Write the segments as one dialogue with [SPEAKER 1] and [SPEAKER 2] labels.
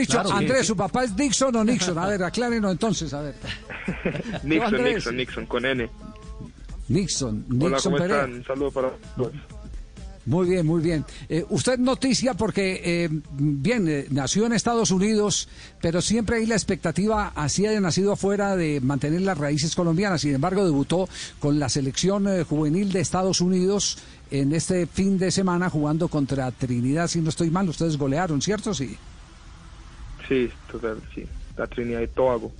[SPEAKER 1] Dicho,
[SPEAKER 2] Claro,
[SPEAKER 1] Andrés,
[SPEAKER 2] sí.
[SPEAKER 1] ¿su papá es Dixon o Nixon? A ver, aclárenos entonces, a ver.
[SPEAKER 2] Nixon,
[SPEAKER 1] Andrés.
[SPEAKER 2] Nixon, Nixon, con N.
[SPEAKER 1] Nixon,
[SPEAKER 2] Hola,
[SPEAKER 1] Nixon
[SPEAKER 2] ¿cómo
[SPEAKER 1] Perea.
[SPEAKER 2] están? Un saludo para todos.
[SPEAKER 1] Muy bien, muy bien. Eh, usted noticia porque, eh, bien, eh, nació en Estados Unidos, pero siempre hay la expectativa, así haya nacido afuera, de mantener las raíces colombianas. Sin embargo, debutó con la selección eh, juvenil de Estados Unidos en este fin de semana jugando contra Trinidad. Si no estoy mal, ustedes golearon, ¿cierto? Sí.
[SPEAKER 2] Sí, total, sí. La Trinidad y Tobago.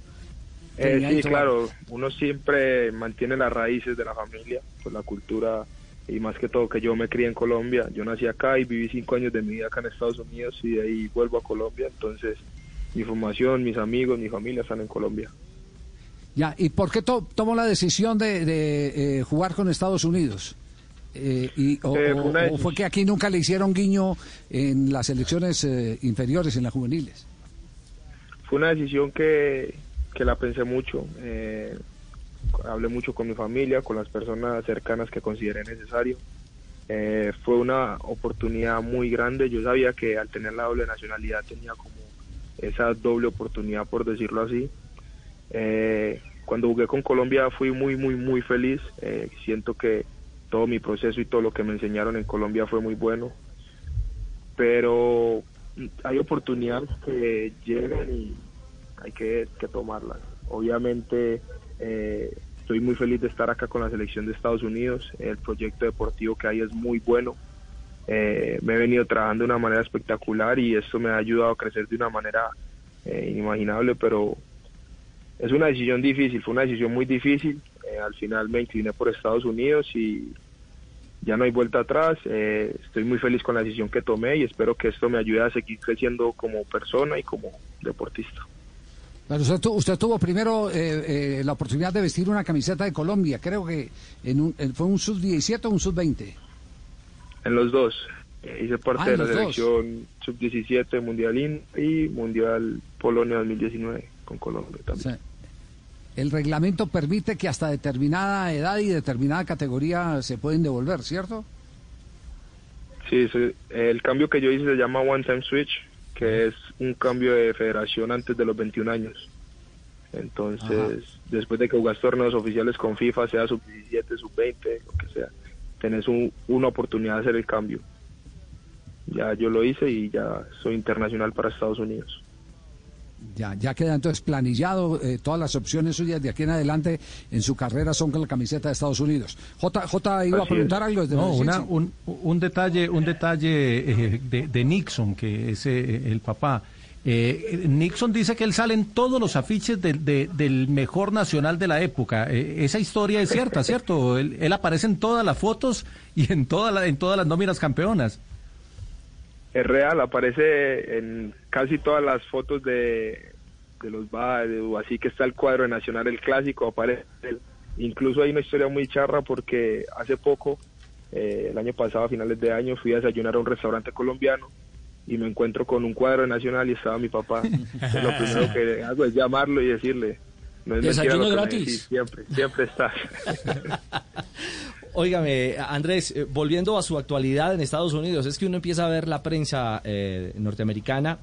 [SPEAKER 2] Eh, sí, claro, uno siempre mantiene las raíces de la familia, pues la cultura y más que todo que yo me crié en Colombia. Yo nací acá y viví cinco años de mi vida acá en Estados Unidos y de ahí vuelvo a Colombia. Entonces, mi formación, mis amigos, mi familia están en Colombia.
[SPEAKER 1] Ya, ¿y por qué to- tomó la decisión de, de, eh, jugar con Estados Unidos? Eh, y, o,
[SPEAKER 2] Eh, fue
[SPEAKER 1] o- fue que aquí nunca le hicieron guiño en las elecciones eh, inferiores, en las juveniles?
[SPEAKER 2] Fue una decisión que, que la pensé mucho. eh, hablé mucho con mi familia, con las personas cercanas que consideré necesario. Eh, fue una oportunidad muy grande. Yo sabía que al tener la doble nacionalidad tenía como esa doble oportunidad, por decirlo así. Eh, cuando jugué con Colombia fui muy, muy, muy feliz. Siento que todo mi proceso y todo lo que me enseñaron en Colombia fue muy bueno. Pero hay oportunidades que llegan y hay que, tomarlas. Obviamente eh, estoy muy feliz de estar acá con la selección de Estados Unidos. El proyecto deportivo que hay es muy bueno. Eh, me he venido trabajando de una manera espectacular y esto me ha ayudado a crecer de una manera eh, inimaginable, pero es una decisión difícil, fue una decisión muy difícil. Eh, al final me incliné por Estados Unidos y ya no hay vuelta atrás. Eh, estoy muy feliz con la decisión que tomé y espero que esto me ayude a seguir creciendo como persona y como deportista.
[SPEAKER 1] Pero usted, tu- usted tuvo primero eh, eh, la oportunidad de vestir una camiseta de Colombia, creo que en un, en- fue un sub-17 o un sub-20.
[SPEAKER 2] En los dos. Eh, hice parte
[SPEAKER 1] Ah,
[SPEAKER 2] de la selección sub-17 Mundialín y Mundial Polonia 2019 con Colombia también.
[SPEAKER 1] sea, el reglamento permite que hasta determinada edad y determinada categoría se pueden devolver, ¿cierto?
[SPEAKER 2] Sí, sí, el cambio que yo hice se llama One Time Switch, que es un cambio de federación antes de los 21 años. Entonces, después de que jugás torneos oficiales con FIFA, sea sub-17, sub-20, lo que sea, tenés un- una oportunidad de hacer el cambio. Ya yo lo hice y ya soy internacional para Estados Unidos.
[SPEAKER 1] Ya, ya queda entonces planillado, eh, todas las opciones suyas de aquí en adelante en su carrera son con la camiseta de Estados Unidos. J, J iba a preguntar algo desde
[SPEAKER 3] No, una, un, un detalle, un detalle eh, de, de Nixon, que es eh, el papá. Eh, Nixon dice que él sale en todos los afiches del- de- del mejor nacional de la época. Esa historia es cierta, ¿cierto? Él, él aparece en todas las fotos y en, toda la- en todas las nóminas campeonas.
[SPEAKER 2] Es real, aparece en casi todas las fotos de, de los o así que está el cuadro de Nacional, el clásico, aparece. Incluso hay una historia muy charra porque hace poco, eh, el año pasado, a finales de año, fui a desayunar a un restaurante colombiano y me encuentro con un cuadro de Nacional y estaba mi papá. Entonces, lo primero que hago es llamarlo y decirle, no es mentira
[SPEAKER 4] Desayuno
[SPEAKER 2] lo que me
[SPEAKER 4] gratis.
[SPEAKER 2] decís, siempre, siempre estás.
[SPEAKER 4] Óigame, Andrés, eh, volviendo a su actualidad en Estados Unidos, es que uno empieza a ver la prensa eh, norteamericana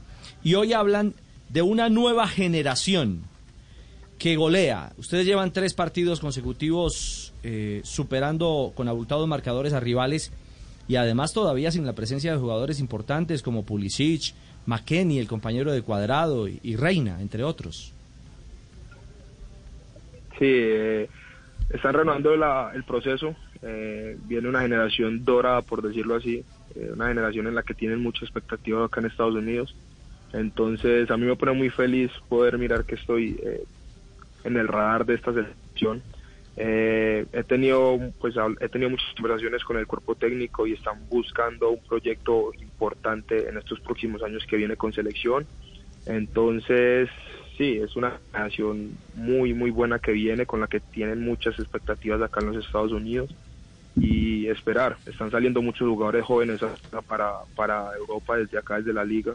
[SPEAKER 4] y hoy hablan de una nueva generación que golea. Ustedes llevan tres partidos consecutivos eh, superando con abultados marcadores a rivales y además todavía sin la presencia de jugadores importantes como Pulisic, McKenny, el compañero de Cuadrado y, Reina, entre otros.
[SPEAKER 2] Sí, eh, están renovando la- el proceso. Eh, viene una generación dorada, por decirlo así, eh, una generación en la que tienen mucha expectativa acá en Estados Unidos. Entonces, a mí me pone muy feliz poder mirar que estoy eh, en el radar de esta selección. Eh, he tenido pues he tenido muchas conversaciones con el cuerpo técnico y están buscando un proyecto importante en estos próximos años que viene con selección Entonces, sí, es una nación muy, muy buena que viene, con la que tienen muchas expectativas acá en los Estados Unidos y esperar. Están saliendo muchos jugadores jóvenes para, para Europa desde acá, desde la liga.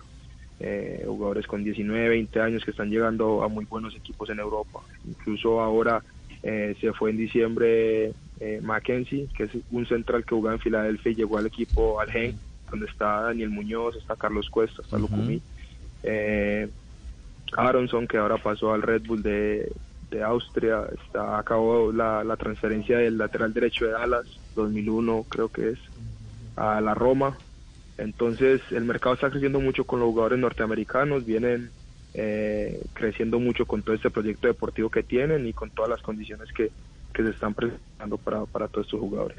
[SPEAKER 2] Eh, jugadores con 19, 20 años que están llegando a muy buenos equipos en Europa. Incluso ahora eh, se fue en diciembre eh, Mackenzie, que es un central que jugaba en Filadelfia y llegó al equipo al Gen, donde está Daniel Muñoz, está Carlos Cuesta, está Lucumí. Eh, Aronson, que ahora pasó al Red Bull de, de Austria, está acabó la, la transferencia del lateral derecho de Dallas, 2001 creo que es, a la Roma. Entonces el mercado está creciendo mucho con los jugadores norteamericanos, vienen eh, creciendo mucho con todo este proyecto deportivo que tienen y con todas las condiciones que, que se están presentando para, para todos estos jugadores.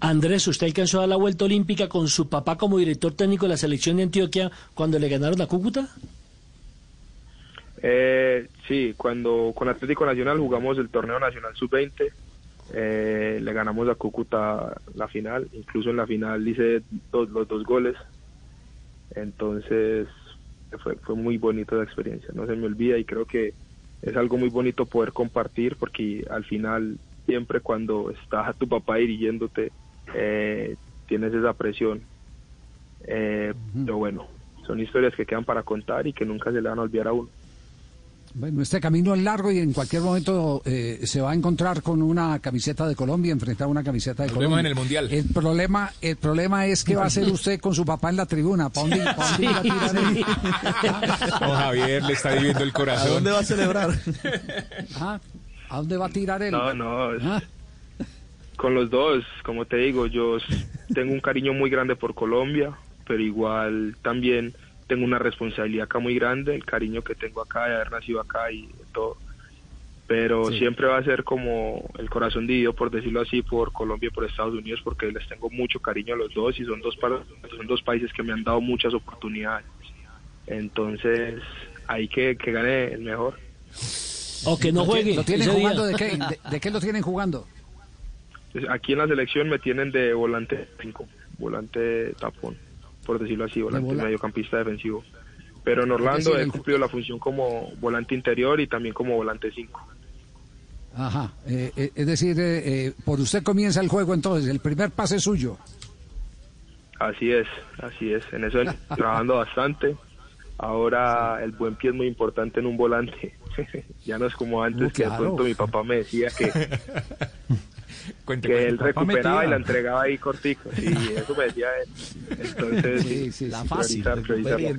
[SPEAKER 5] Andrés, usted alcanzó a dar la vuelta olímpica con su papá como director técnico de la selección de Antioquia cuando le ganaron a Cúcuta.
[SPEAKER 2] Eh, sí, cuando con Atlético Nacional jugamos el torneo nacional sub-20, eh, le ganamos a Cúcuta la final, incluso en la final hice dos, los dos goles, entonces fue, fue muy bonita la experiencia, no se me olvida y creo que es algo muy bonito poder compartir porque al final siempre cuando estás a tu papá dirigiéndote eh, tienes esa presión, eh, pero bueno, son historias que quedan para contar y que nunca se le van a olvidar a uno.
[SPEAKER 1] Bueno, este camino es largo y en cualquier momento eh, se va a encontrar con una camiseta de Colombia, enfrentar a una camiseta de
[SPEAKER 6] Nos
[SPEAKER 1] Colombia.
[SPEAKER 6] vemos en el Mundial.
[SPEAKER 1] El problema, el problema es qué va a hacer usted con su papá en la tribuna. ¿Para dónde, pa' dónde va a tirar él?
[SPEAKER 6] Don Javier le está viviendo el corazón.
[SPEAKER 7] ¿A dónde va a celebrar?
[SPEAKER 1] Ajá. ¿A dónde va a tirar él?
[SPEAKER 2] No, no, es-
[SPEAKER 1] Ah,
[SPEAKER 2] con los dos, como te digo, yo tengo un cariño muy grande por Colombia, pero igual también tengo una responsabilidad acá muy grande, el cariño que tengo acá de haber nacido acá y de todo. Pero
[SPEAKER 1] Sí.
[SPEAKER 2] siempre va a ser como el corazón dividido, por decirlo así, por Colombia y por Estados Unidos, porque les tengo mucho cariño a los dos y son dos, pa- son dos países que me han dado muchas oportunidades. Entonces, hay que, que gane el mejor.
[SPEAKER 5] O que no
[SPEAKER 1] ¿Lo,
[SPEAKER 5] juegue.
[SPEAKER 1] lo tienen
[SPEAKER 5] ese día.
[SPEAKER 1] jugando de qué? ¿De, de qué lo tienen jugando?
[SPEAKER 2] Entonces, Aquí en la selección me tienen de volante 5, volante tapón, por decirlo así, volante
[SPEAKER 1] vola-
[SPEAKER 2] mediocampista defensivo. Pero en Orlando he cumplido la función como volante interior y también como volante 5.
[SPEAKER 1] Ajá. eh, eh, es decir, eh, eh, por usted comienza el juego entonces. El primer pase es suyo.
[SPEAKER 2] Así es, así es. En eso trabajando bastante. Ahora el buen pie es muy importante en un volante. ya no es como antes
[SPEAKER 1] Uh,
[SPEAKER 2] que de pronto mi papá me decía que,
[SPEAKER 6] Cuente,
[SPEAKER 2] que él recuperaba
[SPEAKER 3] metía.
[SPEAKER 2] y la entregaba ahí cortico. Sí, eso me decía él. Entonces,
[SPEAKER 1] Sí, sí,
[SPEAKER 7] La fácil,
[SPEAKER 2] priorizar-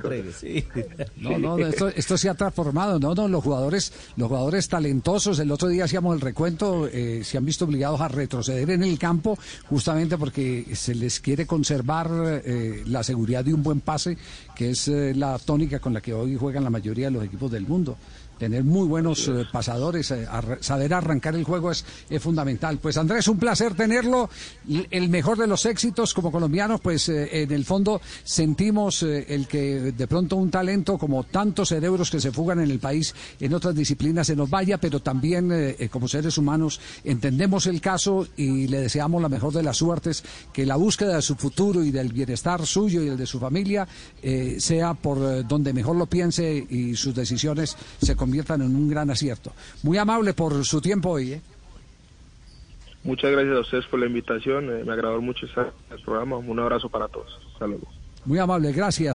[SPEAKER 2] priorizar
[SPEAKER 7] y. Sí.
[SPEAKER 1] No, no, esto, esto se ha transformado. No, no, los jugadores, los jugadores talentosos. El otro día hacíamos el recuento, eh, se han visto obligados a retroceder en el campo justamente porque se les quiere conservar eh, la seguridad de un buen pase, que es eh, la tónica con la que hoy juegan la mayoría de los equipos del mundo. Tener muy buenos eh, pasadores, eh, saber arrancar el juego es, es fundamental. Pues Andrés, un placer tenerlo. El mejor de los éxitos como colombianos, pues eh, en el fondo sentimos el que de pronto un talento como tantos cerebros que se fugan en el país en otras disciplinas se nos vaya, pero también como seres humanos entendemos el caso y le deseamos la mejor de las suertes, que la búsqueda de su futuro y del bienestar suyo y el de su familia sea por donde mejor lo piense y sus decisiones se conviertan en un gran acierto. Muy amable por su tiempo hoy. ¿eh?
[SPEAKER 2] Muchas gracias a ustedes por la invitación. eh, me agradó mucho estar en el programa. Un abrazo para todos. Hasta luego.
[SPEAKER 1] Muy amable, gracias.